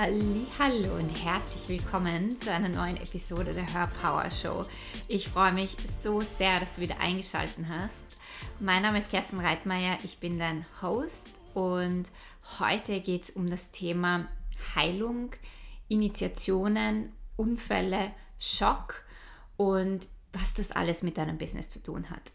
Hallo und herzlich willkommen zu einer neuen Episode der Hörpower Show. Ich freue mich so sehr, dass du wieder eingeschaltet hast. Mein Name ist Kerstin Reitmeier, ich bin dein Host und heute geht es um das Thema Heilung, Initiationen, Unfälle, Schock und was das alles mit deinem Business zu tun hat.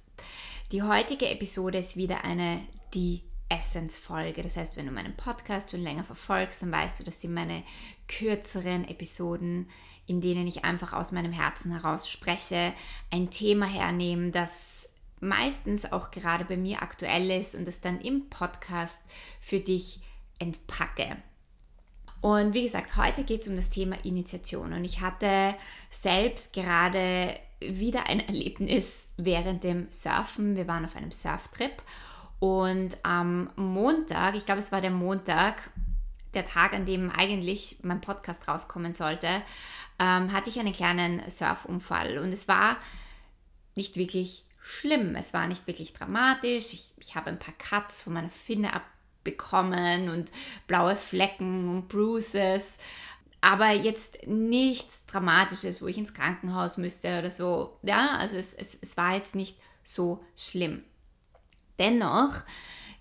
Die heutige Episode ist wieder eine Die Essence-Folge. Das heißt, wenn du meinen Podcast schon länger verfolgst, dann weißt du, das sind meine kürzeren Episoden, in denen ich einfach aus meinem Herzen heraus spreche, ein Thema hernehme, das meistens auch gerade bei mir aktuell ist und das dann im Podcast für dich entpacke. Und wie gesagt, heute geht es um das Thema Initiation. Und ich hatte selbst gerade wieder ein Erlebnis während dem Surfen. Wir waren auf einem Surftrip und am Montag, ich glaube es war der Montag, der Tag, an dem eigentlich mein Podcast rauskommen sollte, ähm, hatte ich einen kleinen Surfunfall. Und es war nicht wirklich schlimm, es war nicht wirklich dramatisch. Ich, ich habe ein paar Cuts von meiner Finne abbekommen und blaue Flecken und Bruises. Aber jetzt nichts Dramatisches, wo ich ins Krankenhaus müsste oder so. Ja, also es, es, es war jetzt nicht so schlimm. Dennoch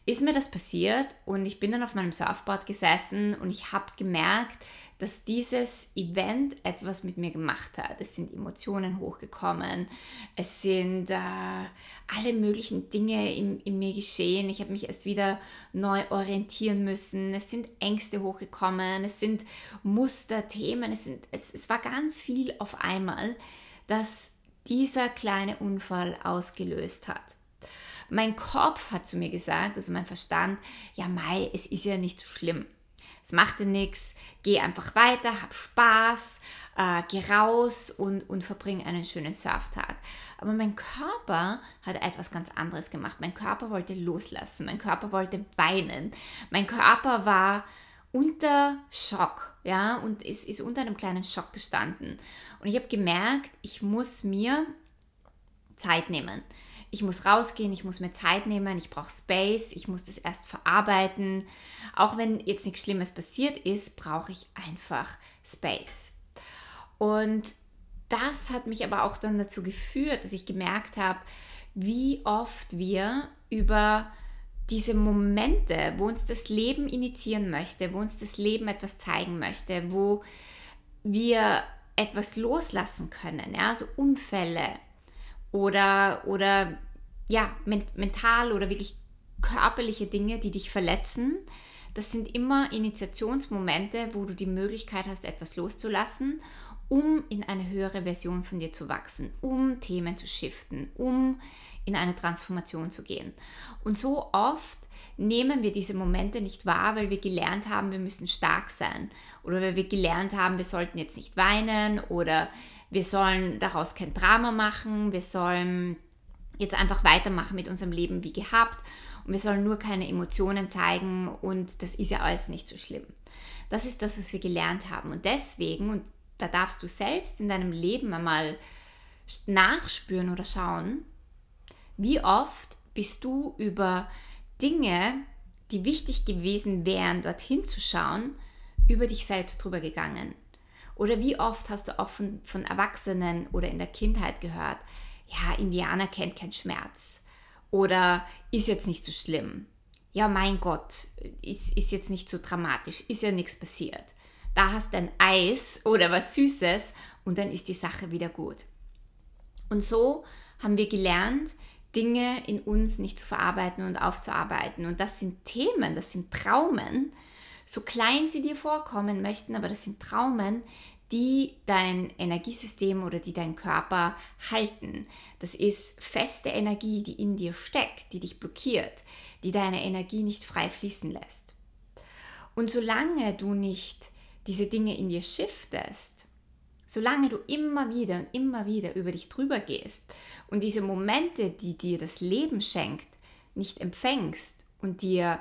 ist mir das passiert und ich bin dann auf meinem Surfboard gesessen und ich habe gemerkt, dass dieses Event etwas mit mir gemacht hat. Es sind Emotionen hochgekommen, es sind äh, alle möglichen Dinge in, in mir geschehen. Ich habe mich erst wieder neu orientieren müssen. Es sind Ängste hochgekommen, es sind Muster, Themen, es, sind, es, es war ganz viel auf einmal, das dieser kleine Unfall ausgelöst hat. Mein Kopf hat zu mir gesagt, also mein Verstand, ja Mai, es ist ja nicht so schlimm. Es macht dir nichts, geh einfach weiter, hab Spaß, äh, geh raus und, und verbring einen schönen Surftag. Aber mein Körper hat etwas ganz anderes gemacht. Mein Körper wollte loslassen, mein Körper wollte weinen, mein Körper war unter Schock, ja, und ist, ist unter einem kleinen Schock gestanden. Und ich habe gemerkt, ich muss mir Zeit nehmen ich muss rausgehen, ich muss mir Zeit nehmen, ich brauche Space, ich muss das erst verarbeiten. Auch wenn jetzt nichts Schlimmes passiert ist, brauche ich einfach Space. Und das hat mich aber auch dann dazu geführt, dass ich gemerkt habe, wie oft wir über diese Momente, wo uns das Leben initiieren möchte, wo uns das Leben etwas zeigen möchte, wo wir etwas loslassen können, ja, so Unfälle, oder, oder ja, mental oder wirklich körperliche Dinge, die dich verletzen. Das sind immer Initiationsmomente, wo du die Möglichkeit hast, etwas loszulassen, um in eine höhere Version von dir zu wachsen, um Themen zu shiften, um in eine Transformation zu gehen. Und so oft nehmen wir diese Momente nicht wahr, weil wir gelernt haben, wir müssen stark sein oder weil wir gelernt haben, wir sollten jetzt nicht weinen oder wir sollen daraus kein Drama machen, wir sollen jetzt einfach weitermachen mit unserem Leben wie gehabt und wir sollen nur keine Emotionen zeigen und das ist ja alles nicht so schlimm. Das ist das, was wir gelernt haben und deswegen, und da darfst du selbst in deinem Leben einmal nachspüren oder schauen, wie oft bist du über Dinge, die wichtig gewesen wären, dorthin zu schauen, über dich selbst drüber gegangen. Oder wie oft hast du auch von, von Erwachsenen oder in der Kindheit gehört, ja, Indianer kennt keinen Schmerz. Oder ist jetzt nicht so schlimm. Ja, mein Gott, ist, ist jetzt nicht so dramatisch, ist ja nichts passiert. Da hast du ein Eis oder was Süßes und dann ist die Sache wieder gut. Und so haben wir gelernt, Dinge in uns nicht zu verarbeiten und aufzuarbeiten. Und das sind Themen, das sind Traumen, so klein sie dir vorkommen möchten, aber das sind Traumen, die dein Energiesystem oder die deinen Körper halten. Das ist feste Energie, die in dir steckt, die dich blockiert, die deine Energie nicht frei fließen lässt. Und solange du nicht diese Dinge in dir shiftest, solange du immer wieder und immer wieder über dich drüber gehst und diese Momente, die dir das Leben schenkt, nicht empfängst und dir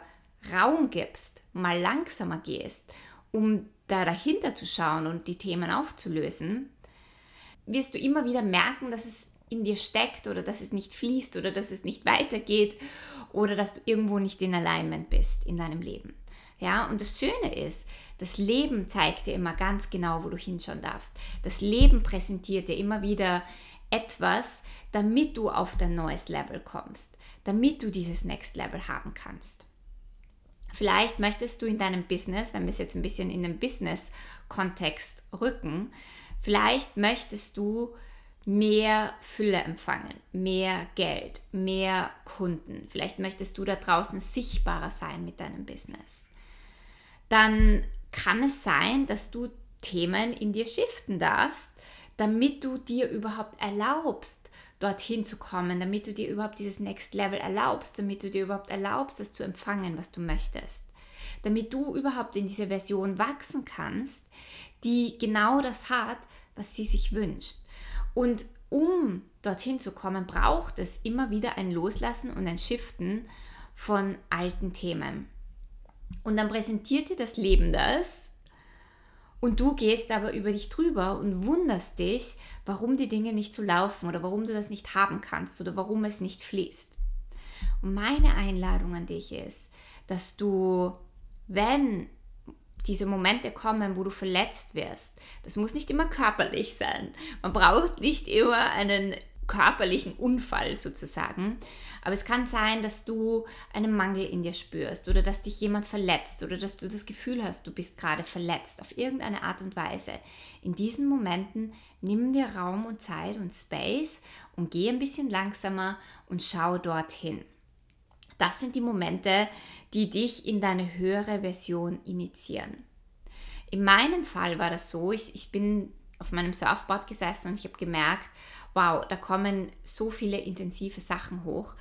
Raum gibst, mal langsamer gehst, um da dahinter zu schauen und die Themen aufzulösen, wirst du immer wieder merken, dass es in dir steckt oder dass es nicht fließt oder dass es nicht weitergeht oder dass du irgendwo nicht in Alignment bist in deinem Leben. Ja, und das Schöne ist, das Leben zeigt dir immer ganz genau, wo du hinschauen darfst. Das Leben präsentiert dir immer wieder etwas, damit du auf dein neues Level kommst, damit du dieses Next Level haben kannst. Vielleicht möchtest du in deinem Business, wenn wir es jetzt ein bisschen in den Business-Kontext rücken, vielleicht möchtest du mehr Fülle empfangen, mehr Geld, mehr Kunden. Vielleicht möchtest du da draußen sichtbarer sein mit deinem Business. Dann kann es sein, dass du Themen in dir shiften darfst, damit du dir überhaupt erlaubst, dorthin zu kommen, damit du dir überhaupt dieses Next Level erlaubst, damit du dir überhaupt erlaubst, das zu empfangen, was du möchtest. Damit du überhaupt in diese Version wachsen kannst, die genau das hat, was sie sich wünscht. Und um dorthin zu kommen, braucht es immer wieder ein Loslassen und ein Shiften von alten Themen. Und dann präsentiert dir das Leben das und du gehst aber über dich drüber und wunderst dich, warum die Dinge nicht so laufen oder warum du das nicht haben kannst oder warum es nicht fließt. Und meine Einladung an dich ist, dass du, wenn diese Momente kommen, wo du verletzt wirst, das muss nicht immer körperlich sein. Man braucht nicht immer einen körperlichen Unfall sozusagen. Aber es kann sein, dass du einen Mangel in dir spürst oder dass dich jemand verletzt oder dass du das Gefühl hast, du bist gerade verletzt auf irgendeine Art und Weise. In diesen Momenten nimm dir Raum und Zeit und Space und geh ein bisschen langsamer und schau dorthin. Das sind die Momente, die dich in deine höhere Version initiieren. In meinem Fall war das so, ich, ich bin auf meinem Surfboard gesessen und ich habe gemerkt, wow, da kommen so viele intensive Sachen hoch.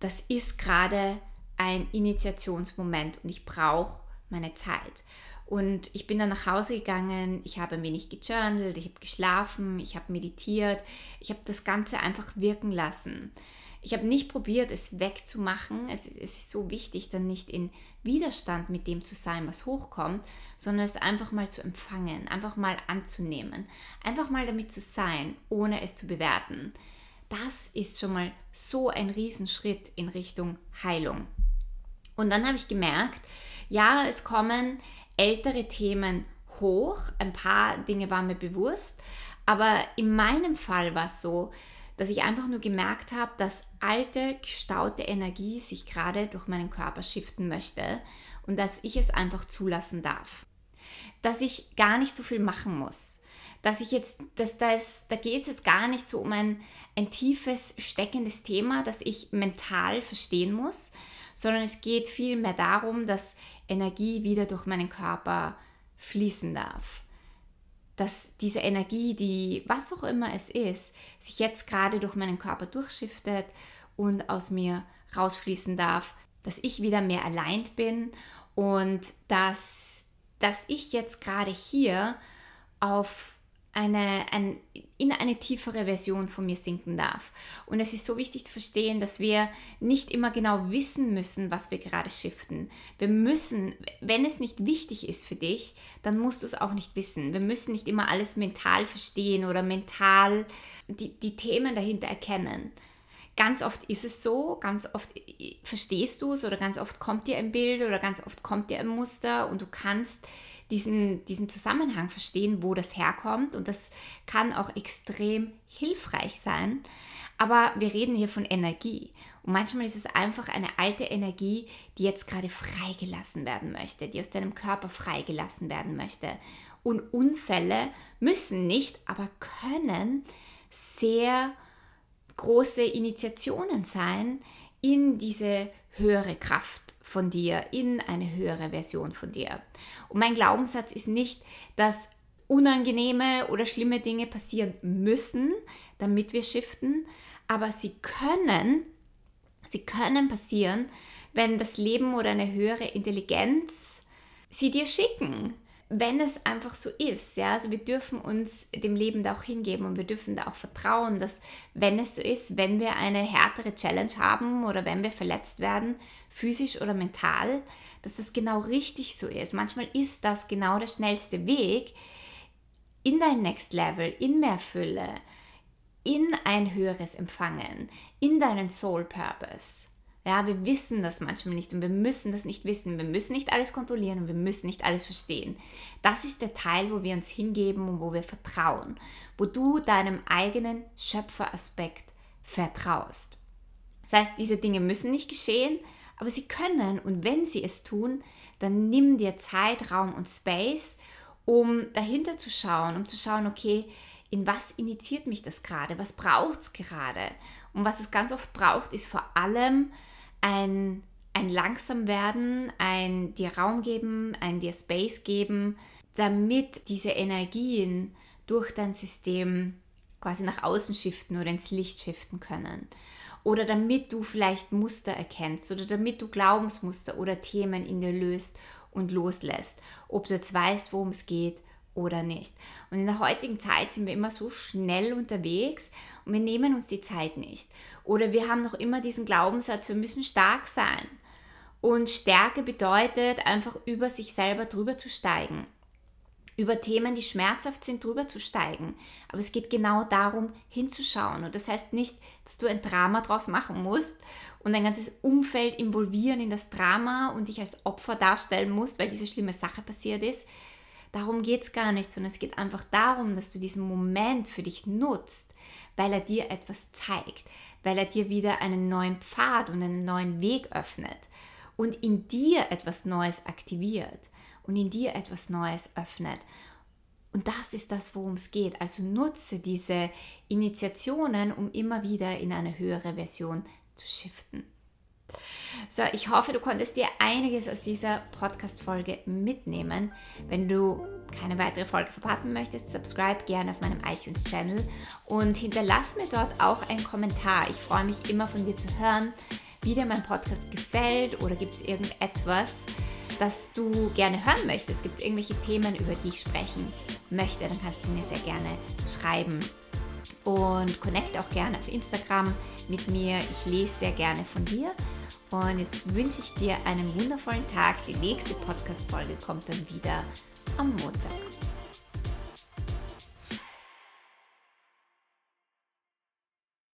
Das ist gerade ein Initiationsmoment und ich brauche meine Zeit. Und ich bin dann nach Hause gegangen, ich habe ein wenig gejournalt, ich habe geschlafen, ich habe meditiert, ich habe das Ganze einfach wirken lassen. Ich habe nicht probiert, es wegzumachen. Es, es ist so wichtig, dann nicht in Widerstand mit dem zu sein, was hochkommt, sondern es einfach mal zu empfangen, einfach mal anzunehmen, einfach mal damit zu sein, ohne es zu bewerten. Das ist schon mal so ein Riesenschritt in Richtung Heilung. Und dann habe ich gemerkt, ja, es kommen ältere Themen hoch, ein paar Dinge waren mir bewusst, aber in meinem Fall war es so, dass ich einfach nur gemerkt habe, dass alte, gestaute Energie sich gerade durch meinen Körper shiften möchte und dass ich es einfach zulassen darf. Dass ich gar nicht so viel machen muss. Dass ich jetzt, dass das, da geht es jetzt gar nicht so um ein, ein tiefes, steckendes Thema, das ich mental verstehen muss, sondern es geht vielmehr darum, dass Energie wieder durch meinen Körper fließen darf dass diese Energie, die was auch immer es ist, sich jetzt gerade durch meinen Körper durchschiftet und aus mir rausfließen darf, dass ich wieder mehr allein bin und dass, dass ich jetzt gerade hier auf eine, ein, in eine tiefere Version von mir sinken darf. Und es ist so wichtig zu verstehen, dass wir nicht immer genau wissen müssen, was wir gerade shiften. Wir müssen, wenn es nicht wichtig ist für dich, dann musst du es auch nicht wissen. Wir müssen nicht immer alles mental verstehen oder mental die, die Themen dahinter erkennen. Ganz oft ist es so, ganz oft verstehst du es oder ganz oft kommt dir ein Bild oder ganz oft kommt dir ein Muster und du kannst diesen, diesen Zusammenhang verstehen, wo das herkommt. Und das kann auch extrem hilfreich sein. Aber wir reden hier von Energie. Und manchmal ist es einfach eine alte Energie, die jetzt gerade freigelassen werden möchte, die aus deinem Körper freigelassen werden möchte. Und Unfälle müssen nicht, aber können sehr große Initiationen sein in diese höhere Kraft von dir, in eine höhere Version von dir. Und mein Glaubenssatz ist nicht, dass unangenehme oder schlimme Dinge passieren müssen, damit wir shiften, aber sie können, sie können passieren, wenn das Leben oder eine höhere Intelligenz sie dir schicken wenn es einfach so ist, ja, also wir dürfen uns dem Leben da auch hingeben und wir dürfen da auch vertrauen, dass wenn es so ist, wenn wir eine härtere Challenge haben oder wenn wir verletzt werden, physisch oder mental, dass das genau richtig so ist. Manchmal ist das genau der schnellste Weg in dein Next Level, in mehr Fülle, in ein höheres Empfangen, in deinen Soul Purpose. Ja, wir wissen das manchmal nicht und wir müssen das nicht wissen. Wir müssen nicht alles kontrollieren und wir müssen nicht alles verstehen. Das ist der Teil, wo wir uns hingeben und wo wir vertrauen, wo du deinem eigenen Schöpferaspekt vertraust. Das heißt, diese Dinge müssen nicht geschehen, aber sie können und wenn sie es tun, dann nimm dir Zeit, Raum und Space, um dahinter zu schauen, um zu schauen, okay, in was initiiert mich das gerade, was braucht es gerade. Und was es ganz oft braucht, ist vor allem ein, ein langsam werden, ein dir Raum geben, ein dir Space geben, damit diese Energien durch dein System quasi nach außen shiften oder ins Licht shiften können. Oder damit du vielleicht Muster erkennst oder damit du Glaubensmuster oder Themen in dir löst und loslässt. Ob du jetzt weißt, worum es geht oder nicht. Und in der heutigen Zeit sind wir immer so schnell unterwegs und wir nehmen uns die Zeit nicht. Oder wir haben noch immer diesen Glaubenssatz, wir müssen stark sein. Und Stärke bedeutet einfach über sich selber drüber zu steigen. Über Themen, die schmerzhaft sind, drüber zu steigen. Aber es geht genau darum, hinzuschauen. Und das heißt nicht, dass du ein Drama draus machen musst und dein ganzes Umfeld involvieren in das Drama und dich als Opfer darstellen musst, weil diese schlimme Sache passiert ist. Darum geht es gar nicht, sondern es geht einfach darum, dass du diesen Moment für dich nutzt, weil er dir etwas zeigt, weil er dir wieder einen neuen Pfad und einen neuen Weg öffnet und in dir etwas Neues aktiviert und in dir etwas Neues öffnet. Und das ist das, worum es geht. Also nutze diese Initiationen, um immer wieder in eine höhere Version zu shiften. So, ich hoffe, du konntest dir einiges aus dieser Podcast-Folge mitnehmen. Wenn du keine weitere Folge verpassen möchtest, subscribe gerne auf meinem iTunes-Channel und hinterlass mir dort auch einen Kommentar. Ich freue mich immer von dir zu hören, wie dir mein Podcast gefällt oder gibt es irgendetwas, das du gerne hören möchtest. Gibt es irgendwelche Themen, über die ich sprechen möchte, dann kannst du mir sehr gerne schreiben. Und connect auch gerne auf Instagram mit mir. Ich lese sehr gerne von dir. Und jetzt wünsche ich dir einen wundervollen Tag. Die nächste Podcast-Folge kommt dann wieder am Montag.